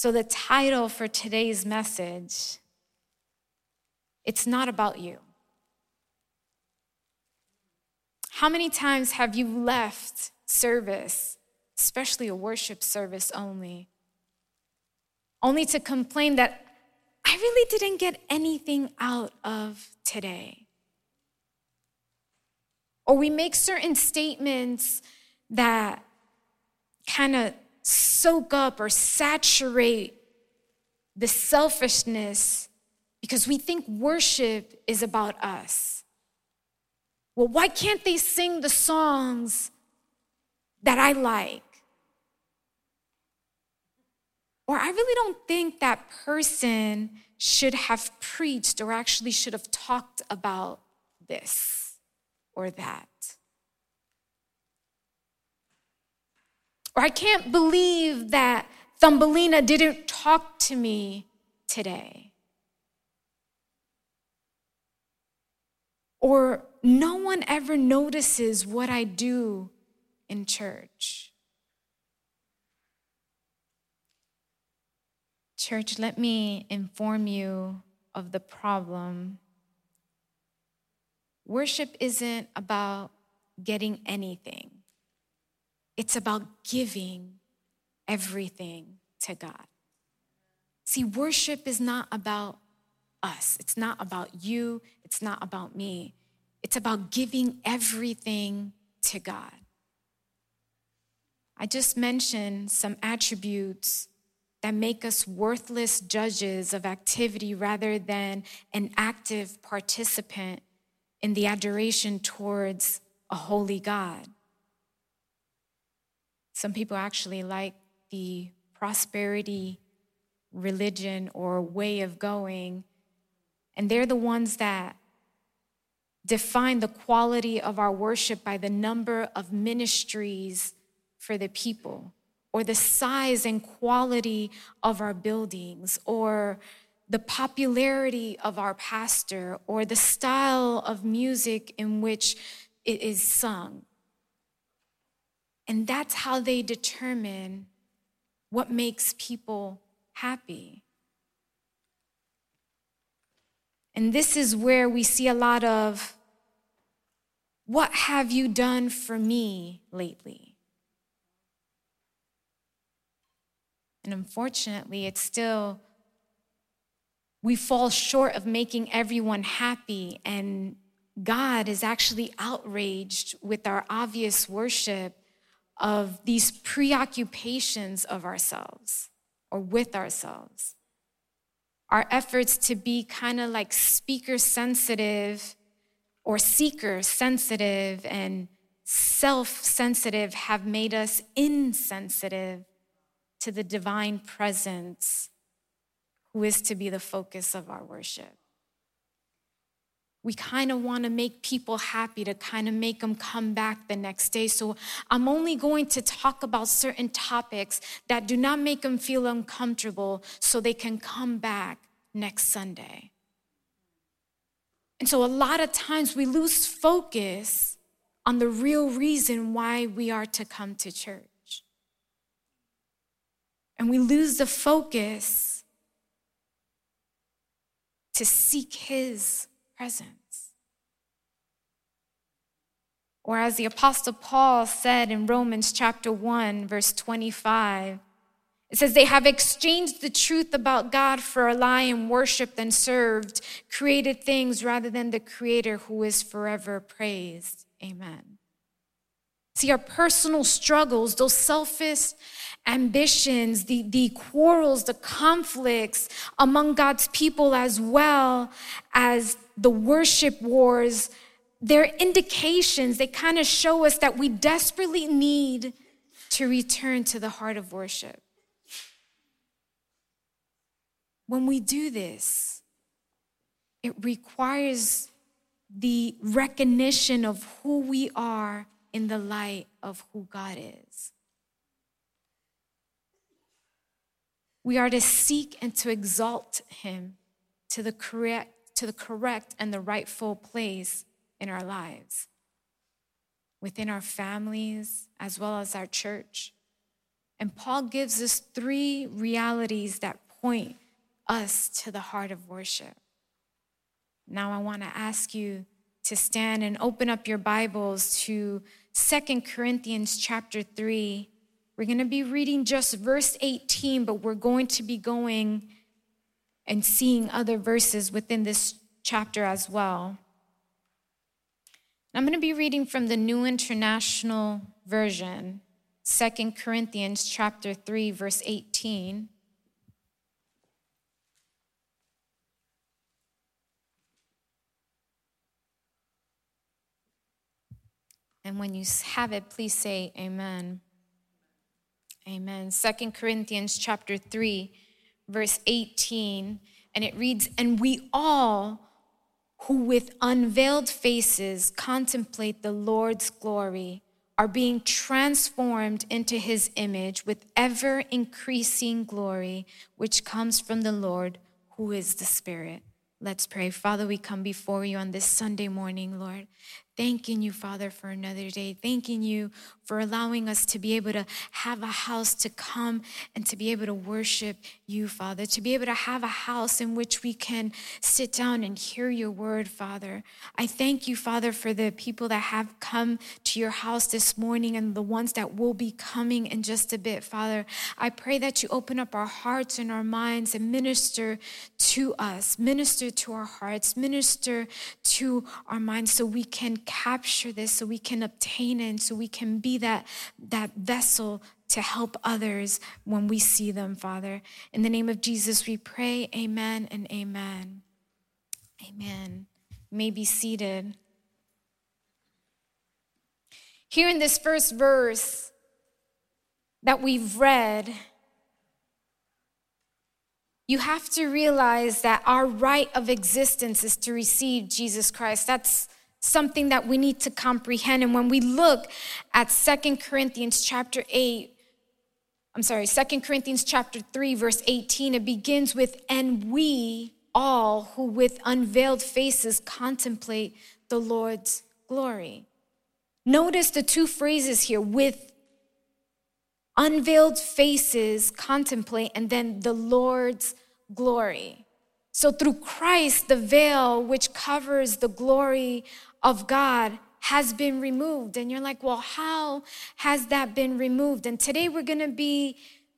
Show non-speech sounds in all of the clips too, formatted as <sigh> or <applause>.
So the title for today's message it's not about you. How many times have you left service, especially a worship service only, only to complain that I really didn't get anything out of today? Or we make certain statements that kind of soak up or saturate the selfishness because we think worship is about us. Well, why can't they sing the songs that I like? Or I really don't think that person should have preached or actually should have talked about this or that. Or I can't believe that Thumbelina didn't talk to me today. Or no one ever notices what I do in church. Church, let me inform you of the problem. Worship isn't about getting anything, it's about giving everything to God. See, worship is not about us. It's not about you. It's not about me. It's about giving everything to God. I just mentioned some attributes that make us worthless judges of activity rather than an active participant in the adoration towards a holy God. Some people actually like the prosperity religion or way of going and they're the ones that define the quality of our worship by the number of ministries for the people, or the size and quality of our buildings, or the popularity of our pastor, or the style of music in which it is sung. And that's how they determine what makes people happy. And this is where we see a lot of what have you done for me lately? And unfortunately, it's still, we fall short of making everyone happy. And God is actually outraged with our obvious worship of these preoccupations of ourselves or with ourselves our efforts to be kind of like speaker sensitive or seeker sensitive and self sensitive have made us insensitive to the divine presence who is to be the focus of our worship. We kind of want to make people happy to kind of make them come back the next day. So I'm only going to talk about certain topics that do not make them feel uncomfortable so they can come back next Sunday. And so a lot of times we lose focus on the real reason why we are to come to church. And we lose the focus to seek His presence. Or as the Apostle Paul said in Romans chapter 1, verse 25, it says they have exchanged the truth about God for a lie and worshiped and served created things rather than the Creator who is forever praised. Amen. See, our personal struggles, those selfish ambitions, the, the quarrels, the conflicts among God's people, as well as the worship wars, they're indications, they kind of show us that we desperately need to return to the heart of worship. When we do this, it requires the recognition of who we are in the light of who God is. We are to seek and to exalt him to the correct to the correct and the rightful place in our lives. Within our families as well as our church And Paul gives us three realities that point us to the heart of worship. Now I want to ask you to stand and open up your Bibles to Second Corinthians chapter 3. We're going to be reading just verse 18, but we're going to be going and seeing other verses within this chapter as well. I'm going to be reading from the New International Version, Second Corinthians chapter 3 verse 18. And when you have it, please say amen. Amen. Second Corinthians chapter 3, verse 18. And it reads, And we all who with unveiled faces contemplate the Lord's glory are being transformed into his image with ever increasing glory, which comes from the Lord, who is the Spirit. Let's pray. Father, we come before you on this Sunday morning, Lord. Thanking you, Father, for another day. Thanking you for allowing us to be able to have a house to come and to be able to worship you, Father. To be able to have a house in which we can sit down and hear your word, Father. I thank you, Father, for the people that have come to your house this morning and the ones that will be coming in just a bit, Father. I pray that you open up our hearts and our minds and minister to us, minister to our hearts, minister to our minds so we can capture this, so we can obtain it, so we can be that, that vessel to help others when we see them, Father. In the name of Jesus, we pray, amen and amen. Amen. You may be seated. Here in this first verse that we've read, you have to realize that our right of existence is to receive Jesus Christ. That's something that we need to comprehend. And when we look at Second Corinthians chapter 8, I'm sorry, Second Corinthians chapter 3, verse 18, it begins with, and we all who with unveiled faces contemplate the Lord's glory. Notice the two phrases here with unveiled faces contemplate, and then the Lord's glory. So, through Christ, the veil which covers the glory of God has been removed. And you're like, well, how has that been removed? And today we're going to be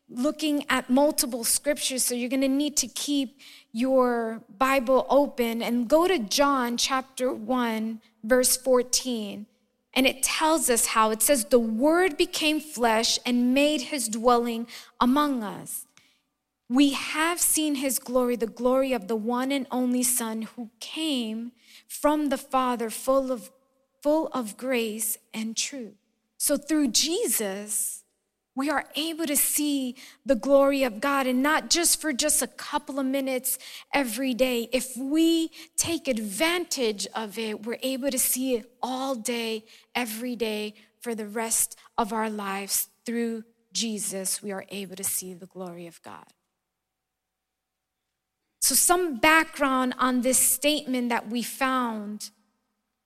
looking at multiple scriptures. So you're going to need to keep your Bible open and go to John chapter 1, verse 14. And it tells us how it says, The Word became flesh and made his dwelling among us. We have seen his glory, the glory of the one and only Son who came from the Father, full of, full of grace and truth. So through Jesus, we are able to see the glory of God and not just for just a couple of minutes every day. If we take advantage of it, we're able to see it all day, every day for the rest of our lives. Through Jesus, we are able to see the glory of God. So, some background on this statement that we found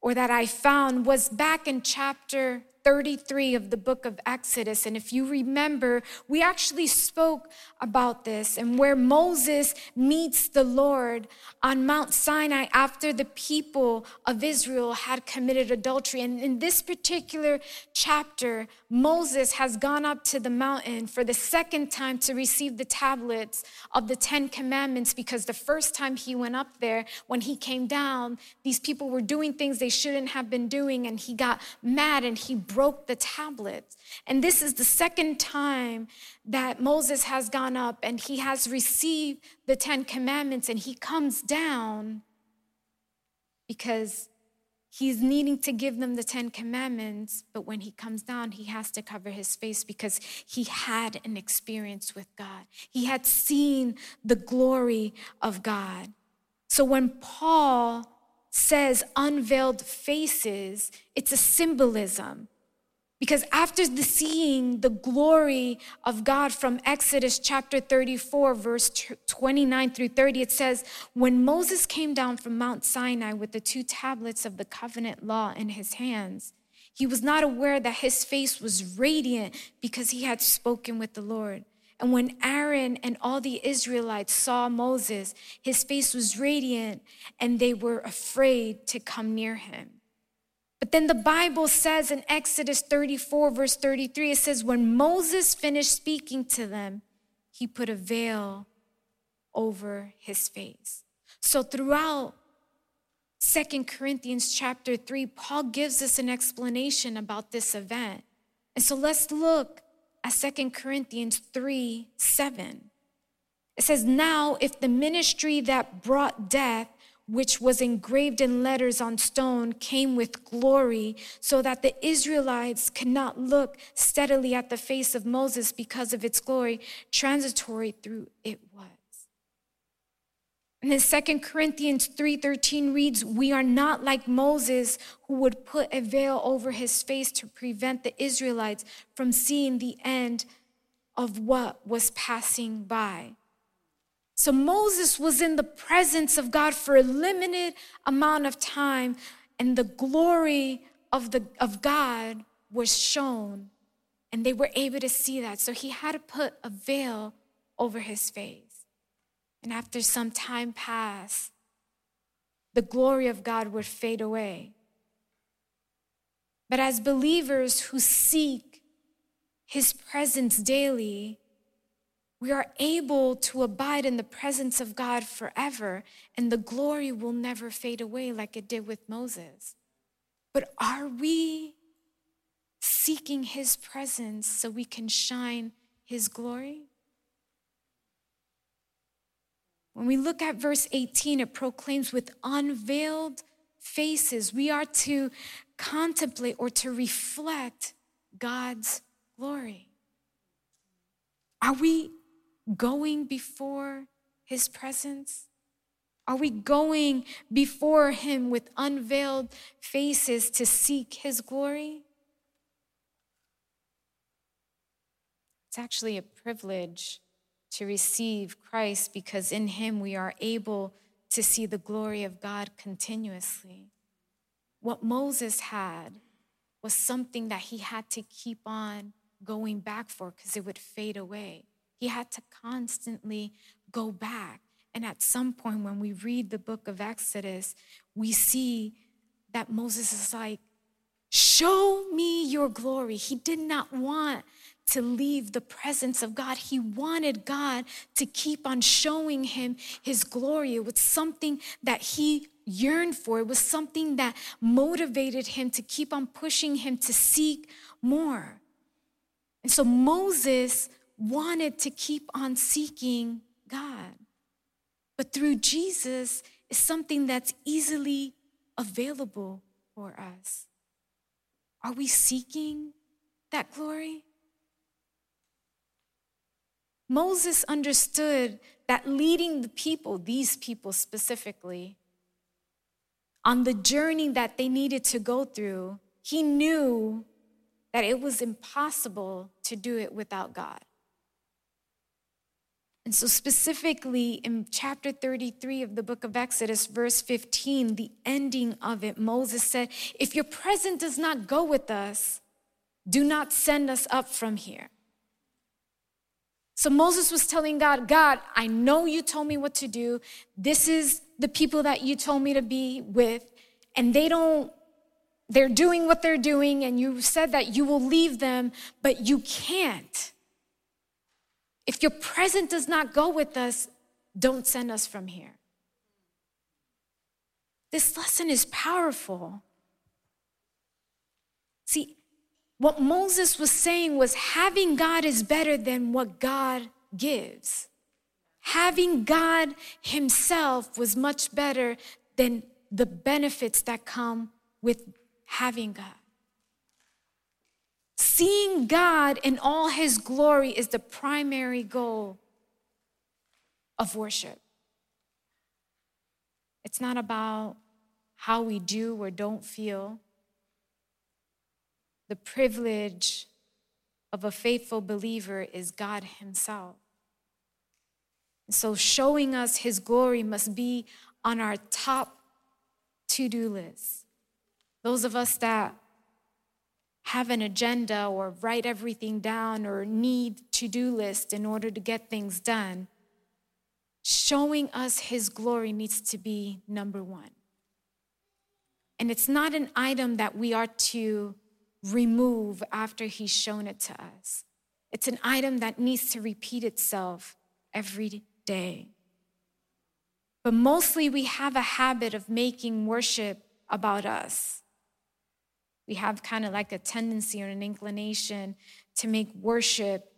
or that I found was back in chapter 33 of the book of Exodus. And if you remember, we actually spoke about this and where Moses meets the Lord on Mount Sinai after the people of Israel had committed adultery. And in this particular chapter, Moses has gone up to the mountain for the second time to receive the tablets of the Ten Commandments because the first time he went up there, when he came down, these people were doing things they shouldn't have been doing, and he got mad and he broke the tablets. And this is the second time that Moses has gone up and he has received the Ten Commandments and he comes down because he's needing to give them the Ten Commandments. But when he comes down, he has to cover his face because he had an experience with God, he had seen the glory of God. So when Paul says unveiled faces, it's a symbolism. Because after the seeing the glory of God from Exodus chapter 34, verse 29 through 30, it says, When Moses came down from Mount Sinai with the two tablets of the covenant law in his hands, He was not aware that his face was radiant because he had spoken with the Lord. And when Aaron and all the Israelites saw Moses, his face was radiant and they were afraid to come near him. But then the Bible says in Exodus 34, verse 33, it says, When Moses finished speaking to them, he put a veil over his face. So throughout Second Corinthians chapter 3, Paul gives us an explanation about this event. And so let's look at Second Corinthians 3 7. It says, Now, if the ministry that brought death, which was engraved in letters on stone, came with glory, so that the Israelites could not look steadily at the face of Moses because of its glory, transitory through it was. And then 2 Corinthians 3:13 reads, "We are not like Moses who would put a veil over his face to prevent the Israelites from seeing the end of what was passing by." So Moses was in the presence of God for a limited amount of time and the glory of the of God was shown and they were able to see that. So he had to put a veil over his face. And after some time passed, the glory of God would fade away. But as believers who seek his presence daily, we are able to abide in the presence of God forever, and the glory will never fade away like it did with Moses. But are we seeking his presence so we can shine his glory? When we look at verse 18, it proclaims with unveiled faces, we are to contemplate or to reflect God's glory. Are we going before his presence? Are we going before him with unveiled faces to seek his glory? It's actually a privilege to receive Christ because in him we are able to see the glory of God continuously. What Moses had was something that he had to keep on going back for because it would fade away. He had to constantly go back. And at some point, when we read the book of Exodus, we see that Moses is like, Show me your glory. He did not want to leave the presence of God. He wanted God to keep on showing him his glory. It was something that he yearned for, it was something that motivated him to keep on pushing him to seek more. And so Moses wanted to keep on seeking God. But through Jesus is something that's easily available for us. Are we seeking that glory? Moses understood that leading the people, these people specifically, on the journey that they needed to go through, he knew that it was impossible to do it without God. And so, specifically in chapter 33 of the book of Exodus, verse 15, the ending of it, Moses said, If your presence does not go with us, do not send us up from here. So Moses was telling God, God, I know you told me what to do. This is the people that you told me to be with, and they don't, they're doing what they're doing, and you said that you will leave them, but you can't. If your presence does not go with us, don't send us from here. This lesson is powerful. See, what Moses was saying was having God is better than what God gives. Having God Himself was much better than the benefits that come with having God. Seeing God in all His glory is the primary goal of worship. It's not about how we do or don't feel the privilege of a faithful believer is God Himself. So, showing us His glory must be on our top to do list. Those of us that have an agenda or write everything down or need to-do list in order to get things done. Showing us his glory needs to be number 1. And it's not an item that we are to remove after he's shown it to us. It's an item that needs to repeat itself every day. But mostly we have a habit of making worship about us. We have kind of like a tendency or an inclination to make worship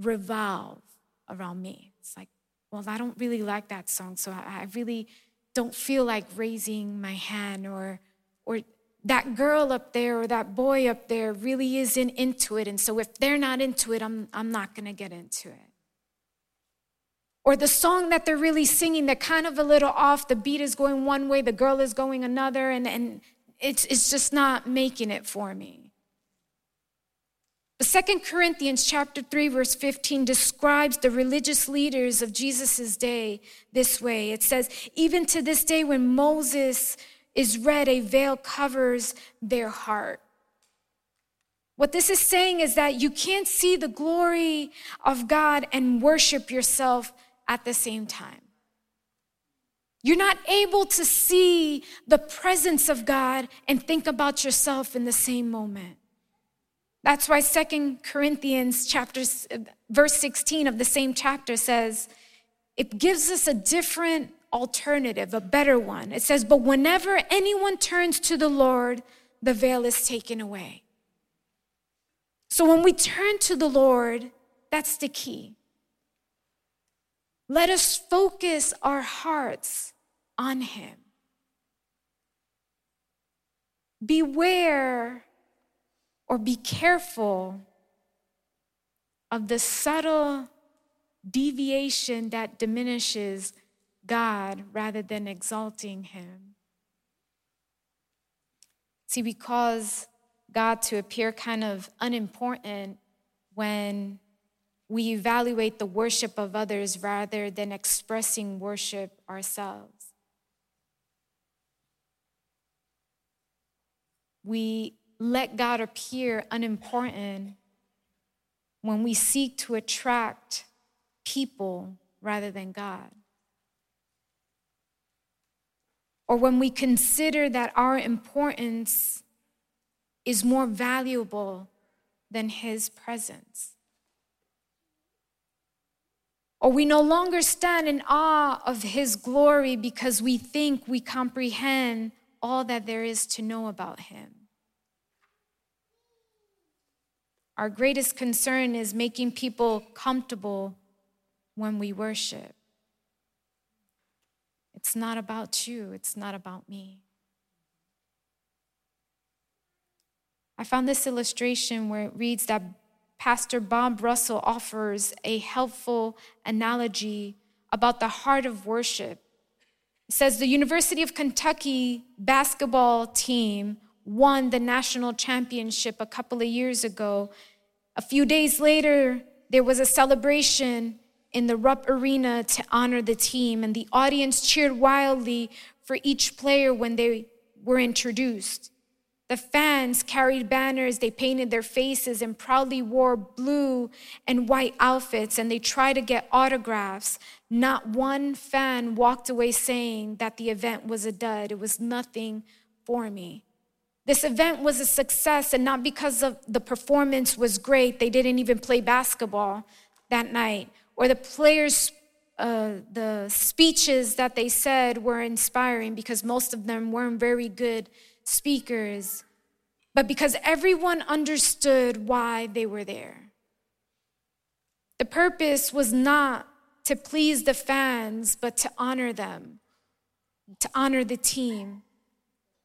revolve around me. It's like, well, I don't really like that song, so I, really don't feel like raising my hand or or that girl up there or that boy up there really isn't into it. And so if they're not into it, I'm, I'm not going to get into it. Or the song that they're really singing, they're kind of a little off. The beat is going one way, the girl is going another, and, and it's, it's just not making it for me. But Second Corinthians chapter 3 verse 15 describes the religious leaders of Jesus' day this way. It says, "Even to this day when Moses is read, a veil covers their heart." What this is saying is that you can't see the glory of God and worship yourself at the same time. You're not able to see the presence of God and think about yourself in the same moment. That's why Second Corinthians chapter verse 16 of the same chapter says it gives us a different alternative, a better one. It says, "But whenever anyone turns to the Lord, the veil is taken away." So when we turn to the Lord, that's the key. Let us focus our hearts on Him. Beware or be careful of the subtle deviation that diminishes God rather than exalting Him. See, we cause God to appear kind of unimportant when we evaluate the worship of others rather than expressing worship ourselves. We let God appear unimportant when we seek to attract people rather than God. Or when we consider that our importance is more valuable than His presence. Or we no longer stand in awe of his glory because we think we comprehend all that there is to know about him. Our greatest concern is making people comfortable when we worship. It's not about you, it's not about me. I found this illustration where it reads that Pastor Bob Russell offers a helpful analogy about the heart of worship. It says the University of Kentucky basketball team won the national championship a couple of years ago. A few days later, there was a celebration in the Rupp Arena to honor the team, and the audience cheered wildly for each player when they were introduced. The fans carried banners, they painted their faces and proudly wore blue and white outfits, and they tried to get autographs. Not one fan walked away saying that the event was a dud. It was nothing for me. This event was a success, and not because of the performance was great. They didn't even play basketball that night, or the players' uh, the speeches that they said were inspiring because most of them weren't very good speakers, but because everyone understood why they were there. The purpose was not to please the fans, but to honor them, to honor the team.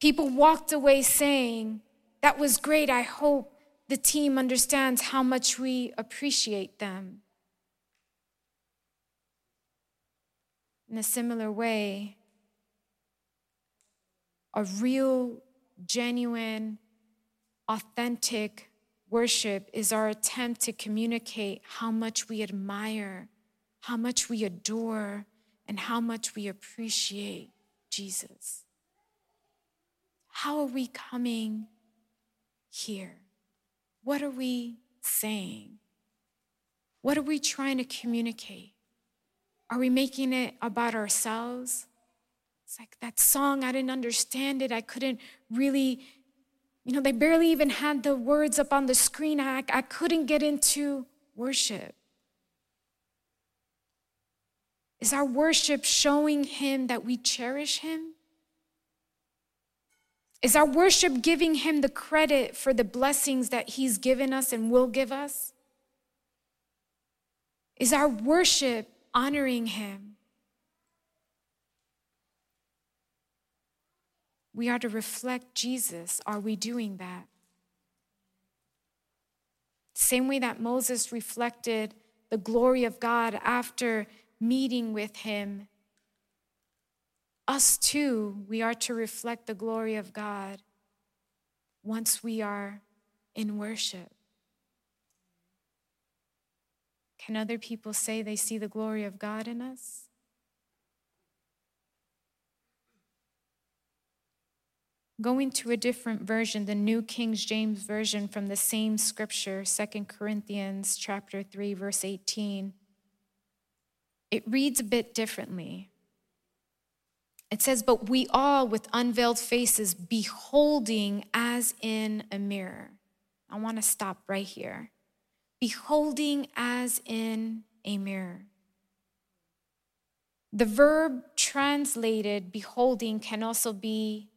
People walked away saying, That was great. I hope the team understands how much we appreciate them. In a similar way, a real genuine, authentic worship is our attempt to communicate how much we admire, how much we adore, and how much we appreciate Jesus. How are we coming here? What are we saying? What are we trying to communicate? Are we making it about ourselves? It's like that song, I didn't understand it. I couldn't really, you know, they barely even had the words up on the screen. I, I couldn't get into worship. Is our worship showing Him that we cherish Him? Is our worship giving Him the credit for the blessings that He's given us and will give us? Is our worship honoring Him? We are to reflect Jesus. Are we doing that? Same way that Moses reflected the glory of God after meeting with Him, us too, we are to reflect the glory of God once we are in worship. Can other people say they see the glory of God in us? Going to a different version, the New King James Version from the same scripture, 2 Corinthians chapter 3 verse 18. It reads a bit differently. It says, But we all with unveiled faces, beholding as in a mirror. I want to stop right here. Beholding as in a mirror. The verb translated beholding can also be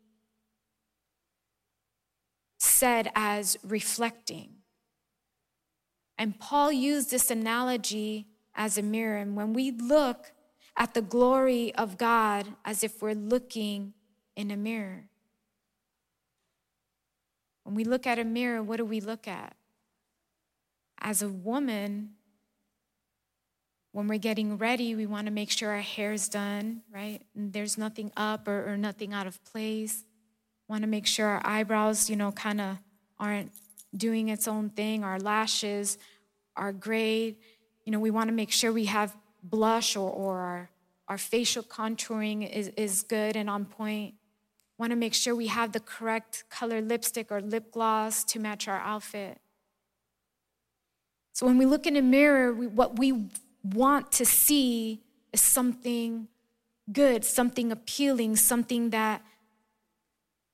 said as reflecting. And Paul used this analogy as a mirror. And when we look at the glory of God as if we're looking in a mirror, when we look at a mirror, what do we look at? As a woman, when we're getting ready, we want to make sure our hair's done, right? And there's nothing up or, or nothing out of place. Want to make sure our eyebrows, you know, kind of aren't doing its own thing. Our lashes are great. You know, we want to make sure we have blush or, or our, our facial contouring is, is good and on point. Want to make sure we have the correct color lipstick or lip gloss to match our outfit. So when we look in a mirror, we, what we want to see is something good, something appealing, something that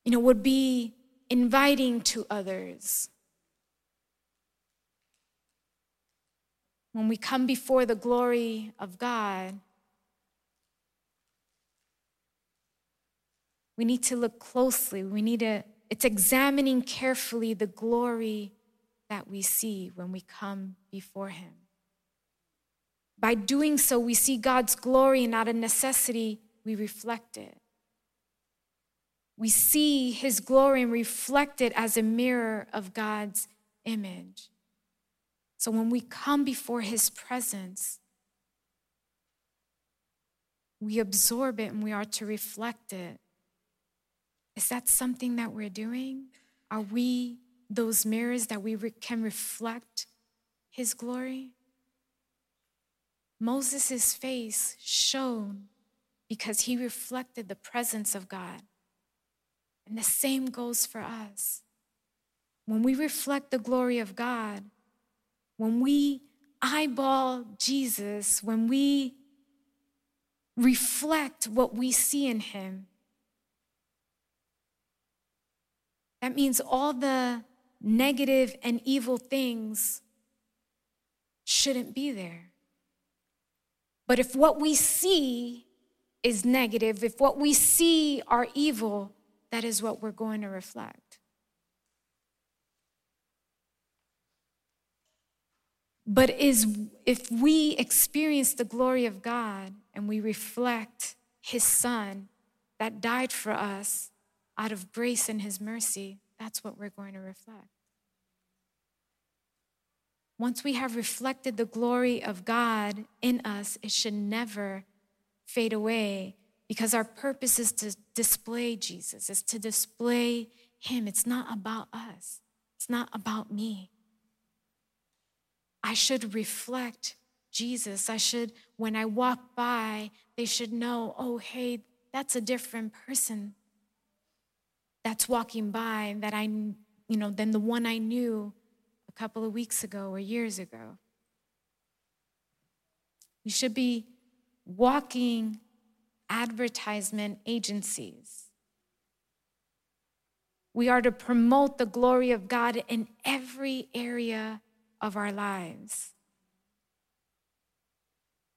you know would be inviting to others. when we come before the glory of God, we need to look closely. We need to, it's examining carefully the glory that we see when we come before Him. By doing so, we see God's glory, and out of necessity, we reflect it. We see His glory and reflect it as a mirror of God's image. So when we come before his presence, we absorb it and we are to reflect it. Is that something that we're doing? Are we those mirrors that we re- can reflect his glory? Moses' face shone because he reflected the presence of God. And the same goes for us. When we reflect the glory of God, when we eyeball Jesus, when we reflect what we see in him, that means all the negative and evil things shouldn't be there. But if what we see is negative, if what we see are evil, that is what we're going to reflect. But is if we experience the glory of God and we reflect his son that died for us out of grace and his mercy, that's what we're going to reflect. Once we have reflected the glory of God in us, it should never fade away because our purpose is to display Jesus, is to display him. It's not about us. It's not about me. I should reflect Jesus. I should, when I walk by, they should know, oh, hey, that's a different person that's walking by that I you know, than the one I knew a couple of weeks ago or years ago. We should be walking advertisement agencies. We are to promote the glory of God in every area of our lives.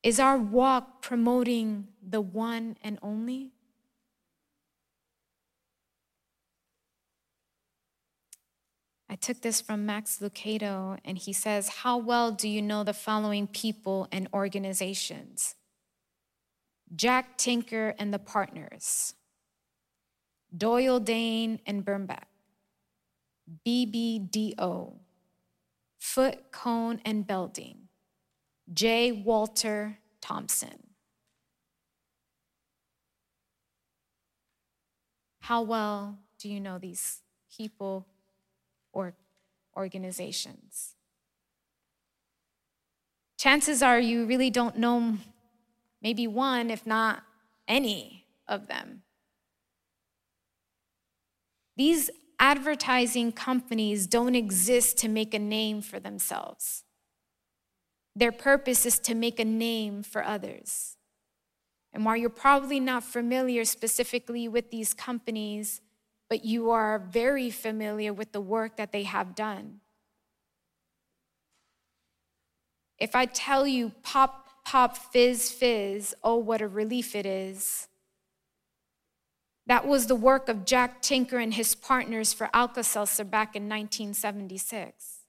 Is our walk promoting the one and only? I took this from Max Lucado, and he says, How well do you know the following people and organizations? Jack Tinker and the Partners, Doyle Dane and Bernbach, BBDO, Foote, Cone and Belding, J. Walter Thompson. How well do you know these people or organizations? Chances are you really don't know maybe one, if not any of them. These advertising companies don't exist to make a name for themselves. Their purpose is to make a name for others. And while you're probably not familiar specifically with these companies, but you are very familiar with the work that they have done. If I tell you pop, pop, fizz, fizz, oh, what a relief it is. That was the work of Jack Tinker and his partners for Alka Seltzer back in 1976.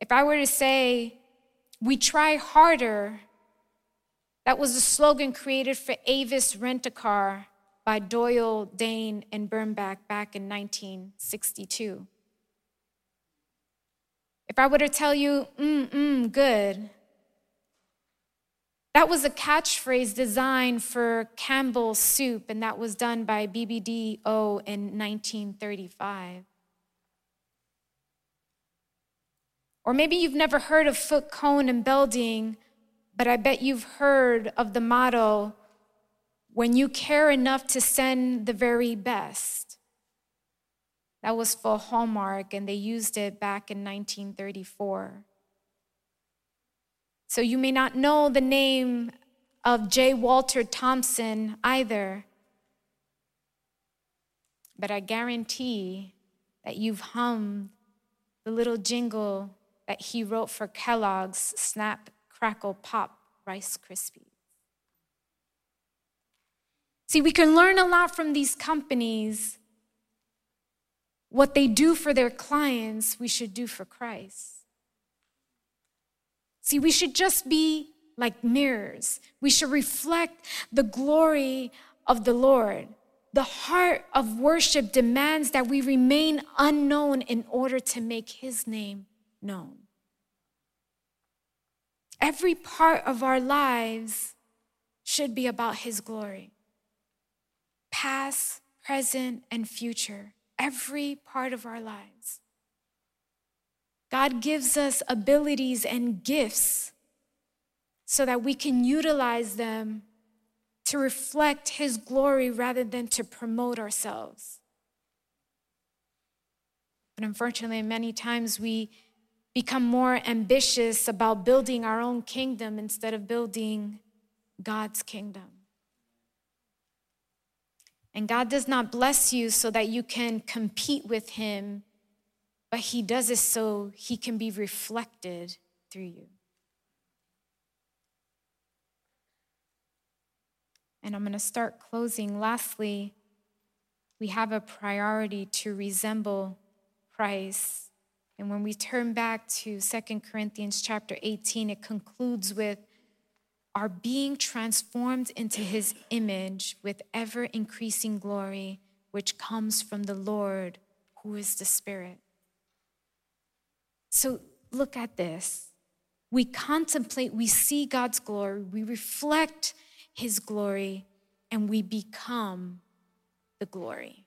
If I were to say, we try harder, that was a slogan created for Avis Rent a Car by Doyle, Dane, and Bernbach back in 1962. If I were to tell you, mm, mm, good, that was a catchphrase designed for Campbell's soup, and that was done by BBDO in 1935. Or maybe you've never heard of Foote Cone and Belding, but I bet you've heard of the motto when you care enough to send the very best. That was for Hallmark, and they used it back in 1934. So you may not know the name of J. Walter Thompson either, but I guarantee that you've hummed the little jingle that he wrote for Kellogg's Snap, Crackle, Pop Rice Krispies. See, we can learn a lot from these companies. What they do for their clients, we should do for Christ. See, we should just be like mirrors. We should reflect the glory of the Lord. The heart of worship demands that we remain unknown in order to make his name known. Every part of our lives should be about his glory past, present, and future, every part of our lives. God gives us abilities and gifts so that we can utilize them to reflect His glory rather than to promote ourselves. But unfortunately, many times we become more ambitious about building our own kingdom instead of building God's kingdom. And God does not bless you so that you can compete with Him, but He does this so He can be reflected through you. And I'm going to start closing. Lastly, we have a priority to resemble Christ. And when we turn back to Second Corinthians chapter 18, it concludes with are being transformed into his image with ever increasing glory, which comes from the Lord, who is the Spirit. So look at this. We contemplate, we see God's glory, we reflect his glory, and we become the glory.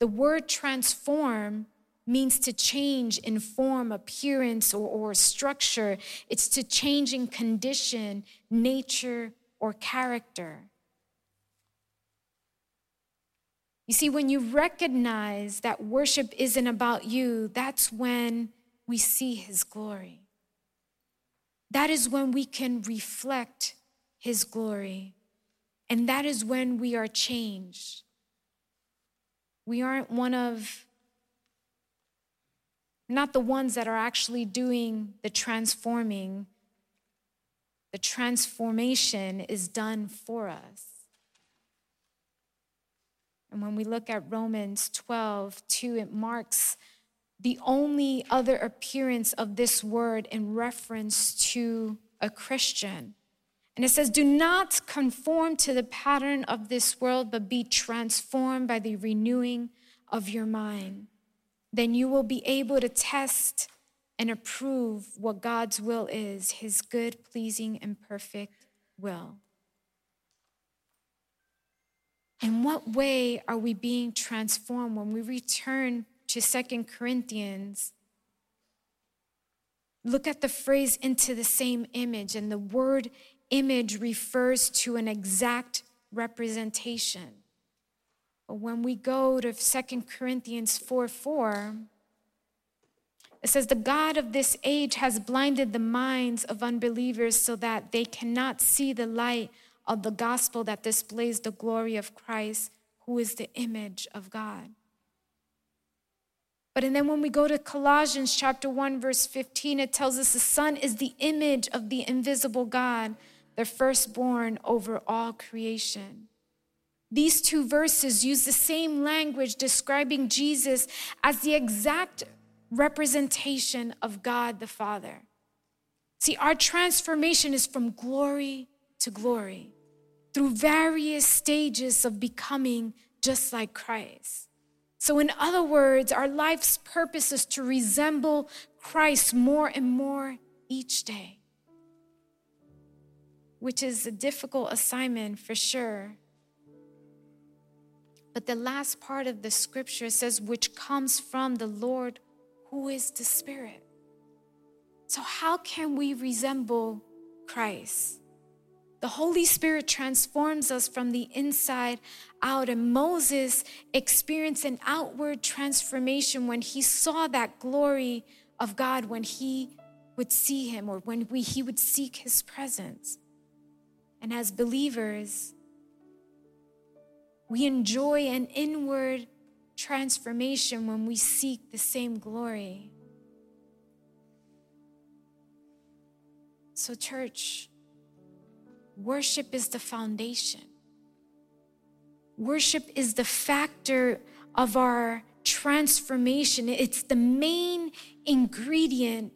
The word transform means to change in form, appearance, or, or structure. It's to change in condition, nature, or character. You see, when you recognize that worship isn't about you, that's when we see his glory. That is when we can reflect his glory. And that is when we are changed. We aren't one of, not the ones that are actually doing the transforming. The transformation is done for us. And when we look at Romans 12, 2, it marks the only other appearance of this word in reference to a Christian. And it says, Do not conform to the pattern of this world, but be transformed by the renewing of your mind. Then you will be able to test and approve what God's will is, his good, pleasing, and perfect will. In what way are we being transformed when we return to Second Corinthians? Look at the phrase into the same image, and the word image refers to an exact representation. But when we go to Second Corinthians 4 4, it says, The God of this age has blinded the minds of unbelievers so that they cannot see the light of the gospel that displays the glory of Christ, who is the image of God. But and then when we go to Colossians chapter 1 verse 15 it tells us the son is the image of the invisible God, the firstborn over all creation. These two verses use the same language describing Jesus as the exact representation of God the Father. See, our transformation is from glory to glory through various stages of becoming just like Christ. So, in other words, our life's purpose is to resemble Christ more and more each day, which is a difficult assignment for sure. But the last part of the scripture says, which comes from the Lord who is the Spirit. So, how can we resemble Christ? The Holy Spirit transforms us from the inside out. And Moses experienced an outward transformation when he saw that glory of God, when he would see him or when we, he would seek his presence. And as believers, we enjoy an inward transformation when we seek the same glory. So, church, Worship is the foundation. Worship is the factor of our transformation. It's the main ingredient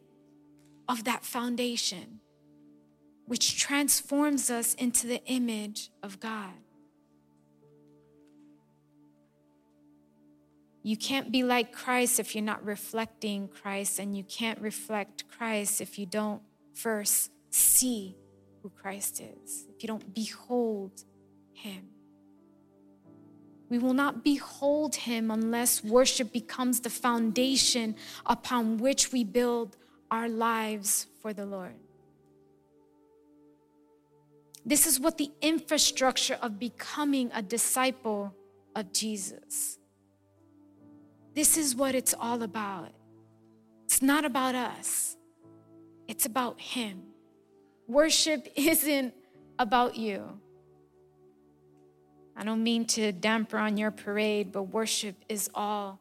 of that foundation, which transforms us into the image of God. You can't be like Christ if you're not reflecting Christ, and you can't reflect Christ if you don't first see who Christ is, if you don't behold him. We will not behold him unless worship becomes the foundation upon which we build our lives for the Lord. This is what the infrastructure of becoming a disciple of Jesus. This is what it's all about. It's not about us, it's about Him. Worship <laughs> isn't about you. I don't mean to damper on your parade, but worship is all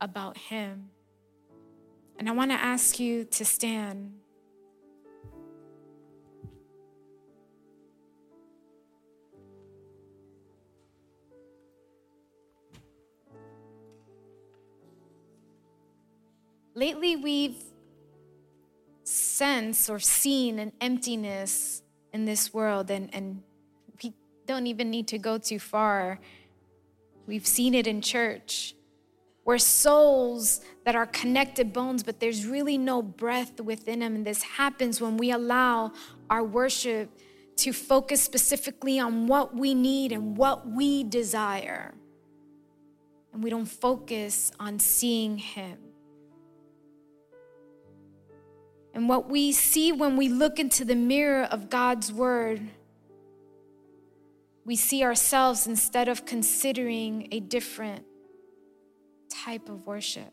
about Him. And I want to ask you to stand. Lately, we've sense or seen an emptiness in this world, and, and we don't even need to go too far. We've seen it in church. We're souls that are connected bones, but there's really no breath within them. And this happens when we allow our worship to focus specifically on what we need and what we desire. And we don't focus on seeing Him. And what we see when we look into the mirror of God's word we see ourselves instead of considering a different type of worship?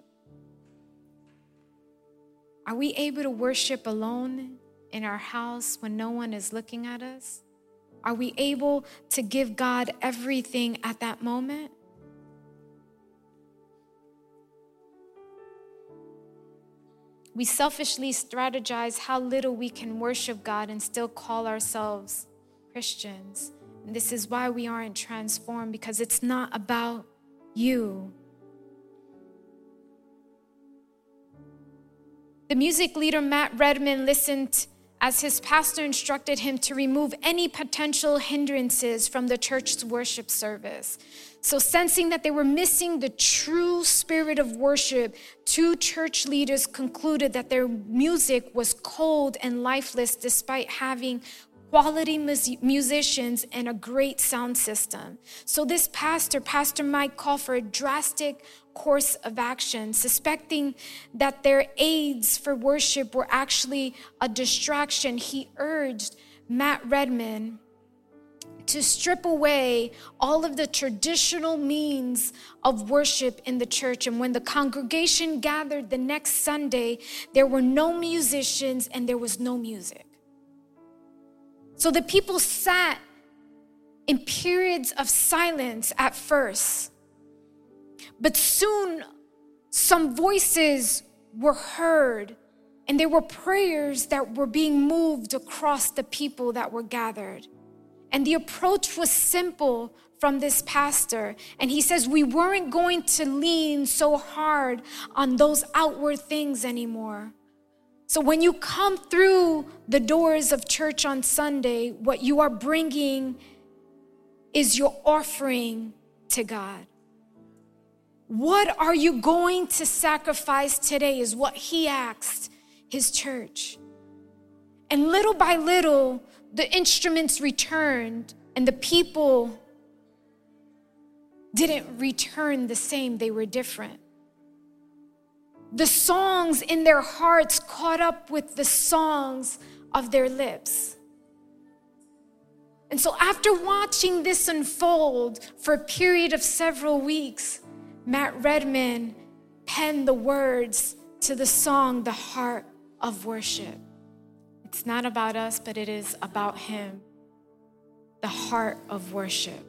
Are we able to worship alone in our house when no one is looking at us? Are we able to give God everything at that moment? We selfishly strategize how little we can worship God and still call ourselves Christians. And this is why we aren't transformed because it's not about you. The music leader Matt Redman listened as his pastor instructed him to remove any potential hindrances from the church's worship service. So, sensing that they were missing the true spirit of worship, two church leaders concluded that their music was cold and lifeless despite having quality musicians and a great sound system. So, this pastor, Pastor Mike, called for a drastic course of action, suspecting that their aids for worship were actually a distraction. He urged Matt Redman to strip away all of the traditional means of worship in the church. And when the congregation gathered the next Sunday, there were no musicians and there was no music. So the people sat in periods of silence at first but soon, some voices were heard, and there were prayers that were being moved across the people that were gathered. And the approach was simple from this pastor. And he says, We weren't going to lean so hard on those outward things anymore. So when you come through the doors of church on Sunday, what you are bringing is your offering to God. What are you going to sacrifice today? Is what he asked his church. And little by little, the instruments returned, and the people didn't return the same, they were different. The songs in their hearts caught up with the songs of their lips. And so, after watching this unfold for a period of several weeks, Matt Redman penned the words to the song, The Heart of Worship. It's not about us, but it is about Him, the heart of worship.